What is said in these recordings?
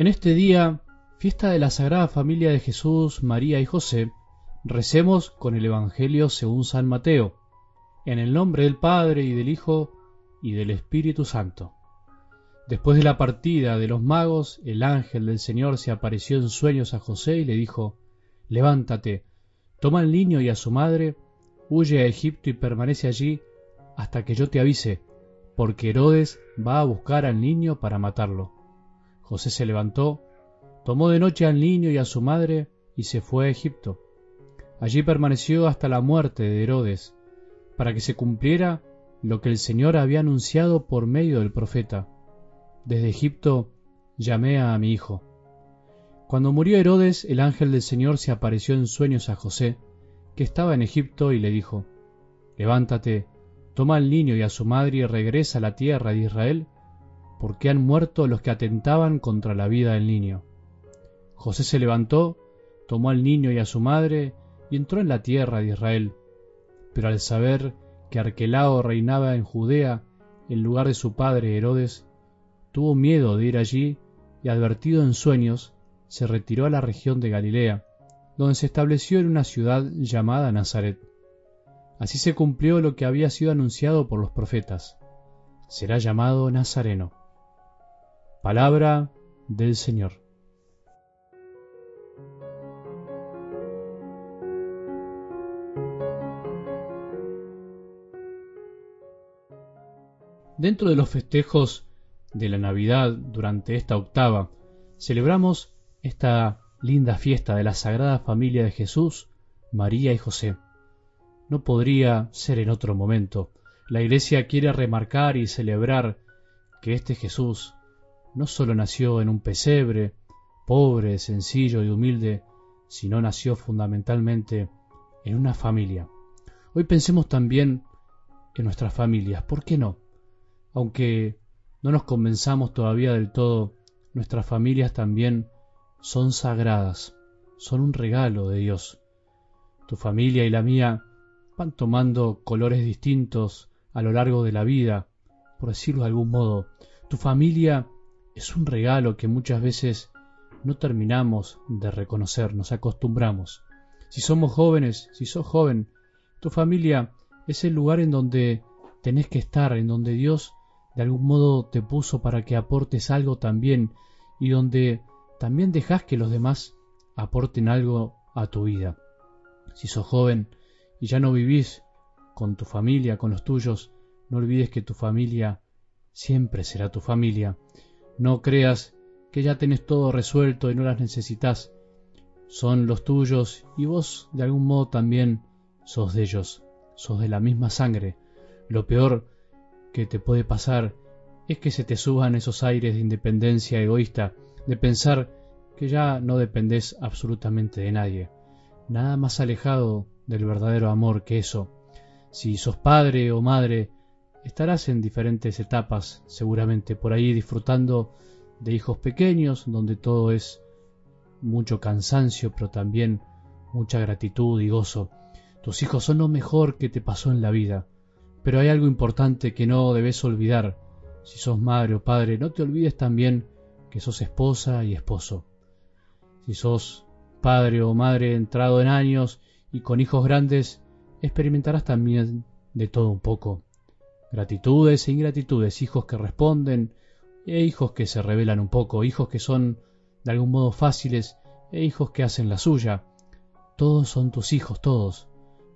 En este día, fiesta de la Sagrada Familia de Jesús, María y José, recemos con el Evangelio según San Mateo, en el nombre del Padre y del Hijo y del Espíritu Santo. Después de la partida de los magos, el ángel del Señor se apareció en sueños a José y le dijo, Levántate, toma al niño y a su madre, huye a Egipto y permanece allí hasta que yo te avise, porque Herodes va a buscar al niño para matarlo. José se levantó, tomó de noche al niño y a su madre y se fue a Egipto. Allí permaneció hasta la muerte de Herodes, para que se cumpliera lo que el Señor había anunciado por medio del profeta. Desde Egipto llamé a mi hijo. Cuando murió Herodes, el ángel del Señor se apareció en sueños a José, que estaba en Egipto, y le dijo, Levántate, toma al niño y a su madre y regresa a la tierra de Israel, porque han muerto los que atentaban contra la vida del niño. José se levantó, tomó al niño y a su madre, y entró en la tierra de Israel. Pero al saber que Arquelao reinaba en Judea en lugar de su padre Herodes, tuvo miedo de ir allí y advertido en sueños, se retiró a la región de Galilea, donde se estableció en una ciudad llamada Nazaret. Así se cumplió lo que había sido anunciado por los profetas. Será llamado Nazareno. Palabra del Señor. Dentro de los festejos de la Navidad durante esta octava, celebramos esta linda fiesta de la Sagrada Familia de Jesús, María y José. No podría ser en otro momento. La Iglesia quiere remarcar y celebrar que este Jesús no solo nació en un pesebre, pobre, sencillo y humilde, sino nació fundamentalmente en una familia. Hoy pensemos también en nuestras familias, ¿por qué no? Aunque no nos convenzamos todavía del todo, nuestras familias también son sagradas, son un regalo de Dios. Tu familia y la mía van tomando colores distintos a lo largo de la vida, por decirlo de algún modo. Tu familia es un regalo que muchas veces no terminamos de reconocer, nos acostumbramos. Si somos jóvenes, si sos joven, tu familia es el lugar en donde tenés que estar, en donde Dios de algún modo te puso para que aportes algo también y donde también dejas que los demás aporten algo a tu vida. Si sos joven y ya no vivís con tu familia, con los tuyos, no olvides que tu familia siempre será tu familia no creas que ya tenés todo resuelto y no las necesitas. Son los tuyos y vos de algún modo también sos de ellos, sos de la misma sangre. Lo peor que te puede pasar es que se te suban esos aires de independencia egoísta, de pensar que ya no dependés absolutamente de nadie. Nada más alejado del verdadero amor que eso. Si sos padre o madre, Estarás en diferentes etapas, seguramente por ahí disfrutando de hijos pequeños, donde todo es mucho cansancio, pero también mucha gratitud y gozo. Tus hijos son lo mejor que te pasó en la vida, pero hay algo importante que no debes olvidar. Si sos madre o padre, no te olvides también que sos esposa y esposo. Si sos padre o madre entrado en años y con hijos grandes, experimentarás también de todo un poco. Gratitudes e ingratitudes, hijos que responden e hijos que se revelan un poco, hijos que son de algún modo fáciles e hijos que hacen la suya. Todos son tus hijos, todos.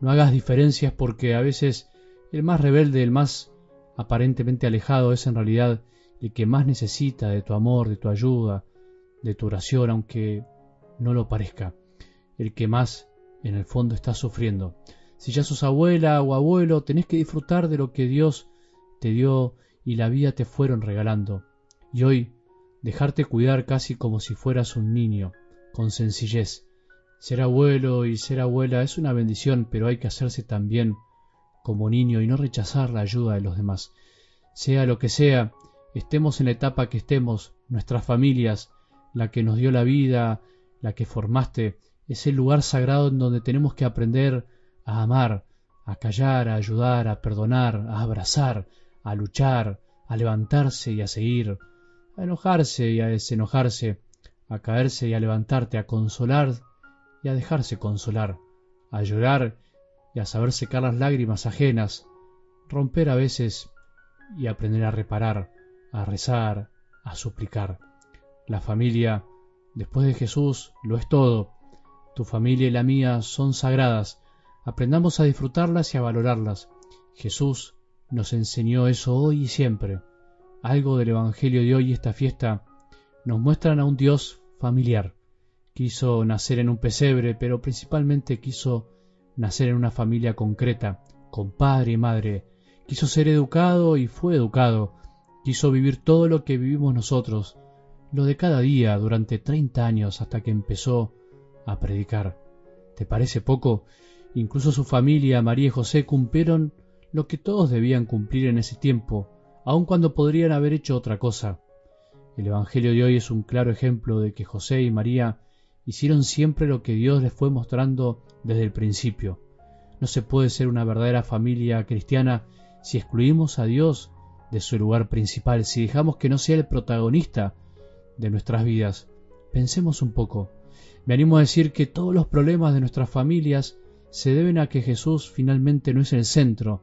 No hagas diferencias porque a veces el más rebelde, el más aparentemente alejado es en realidad el que más necesita de tu amor, de tu ayuda, de tu oración, aunque no lo parezca, el que más en el fondo está sufriendo. Si ya sos abuela o abuelo, tenés que disfrutar de lo que Dios te dio y la vida te fueron regalando. Y hoy, dejarte cuidar casi como si fueras un niño, con sencillez. Ser abuelo y ser abuela es una bendición, pero hay que hacerse también como niño y no rechazar la ayuda de los demás. Sea lo que sea, estemos en la etapa que estemos, nuestras familias, la que nos dio la vida, la que formaste, es el lugar sagrado en donde tenemos que aprender a amar, a callar, a ayudar, a perdonar, a abrazar, a luchar, a levantarse y a seguir, a enojarse y a desenojarse, a caerse y a levantarte, a consolar y a dejarse consolar, a llorar y a saber secar las lágrimas ajenas, romper a veces y aprender a reparar, a rezar, a suplicar. La familia, después de Jesús, lo es todo. Tu familia y la mía son sagradas. Aprendamos a disfrutarlas y a valorarlas. Jesús nos enseñó eso hoy y siempre. Algo del Evangelio de hoy y esta fiesta nos muestran a un Dios familiar. Quiso nacer en un pesebre, pero principalmente quiso nacer en una familia concreta, con padre y madre. Quiso ser educado y fue educado. Quiso vivir todo lo que vivimos nosotros, lo de cada día durante 30 años hasta que empezó a predicar. ¿Te parece poco? Incluso su familia, María y José, cumplieron lo que todos debían cumplir en ese tiempo, aun cuando podrían haber hecho otra cosa. El Evangelio de hoy es un claro ejemplo de que José y María hicieron siempre lo que Dios les fue mostrando desde el principio. No se puede ser una verdadera familia cristiana si excluimos a Dios de su lugar principal, si dejamos que no sea el protagonista de nuestras vidas. Pensemos un poco. Me animo a decir que todos los problemas de nuestras familias se deben a que Jesús finalmente no es el centro,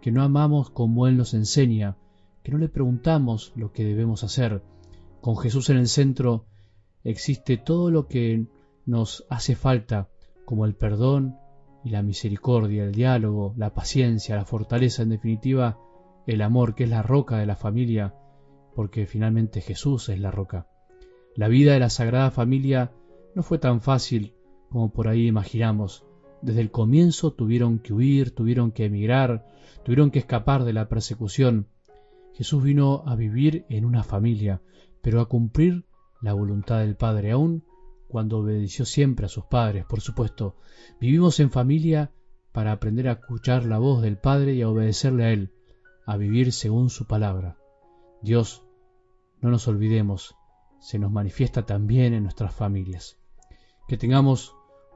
que no amamos como Él nos enseña, que no le preguntamos lo que debemos hacer. Con Jesús en el centro existe todo lo que nos hace falta, como el perdón y la misericordia, el diálogo, la paciencia, la fortaleza, en definitiva, el amor, que es la roca de la familia, porque finalmente Jesús es la roca. La vida de la Sagrada Familia no fue tan fácil como por ahí imaginamos. Desde el comienzo tuvieron que huir, tuvieron que emigrar, tuvieron que escapar de la persecución. Jesús vino a vivir en una familia, pero a cumplir la voluntad del Padre, aún cuando obedeció siempre a sus padres, por supuesto. Vivimos en familia para aprender a escuchar la voz del Padre y a obedecerle a Él, a vivir según su palabra. Dios, no nos olvidemos, se nos manifiesta también en nuestras familias. Que tengamos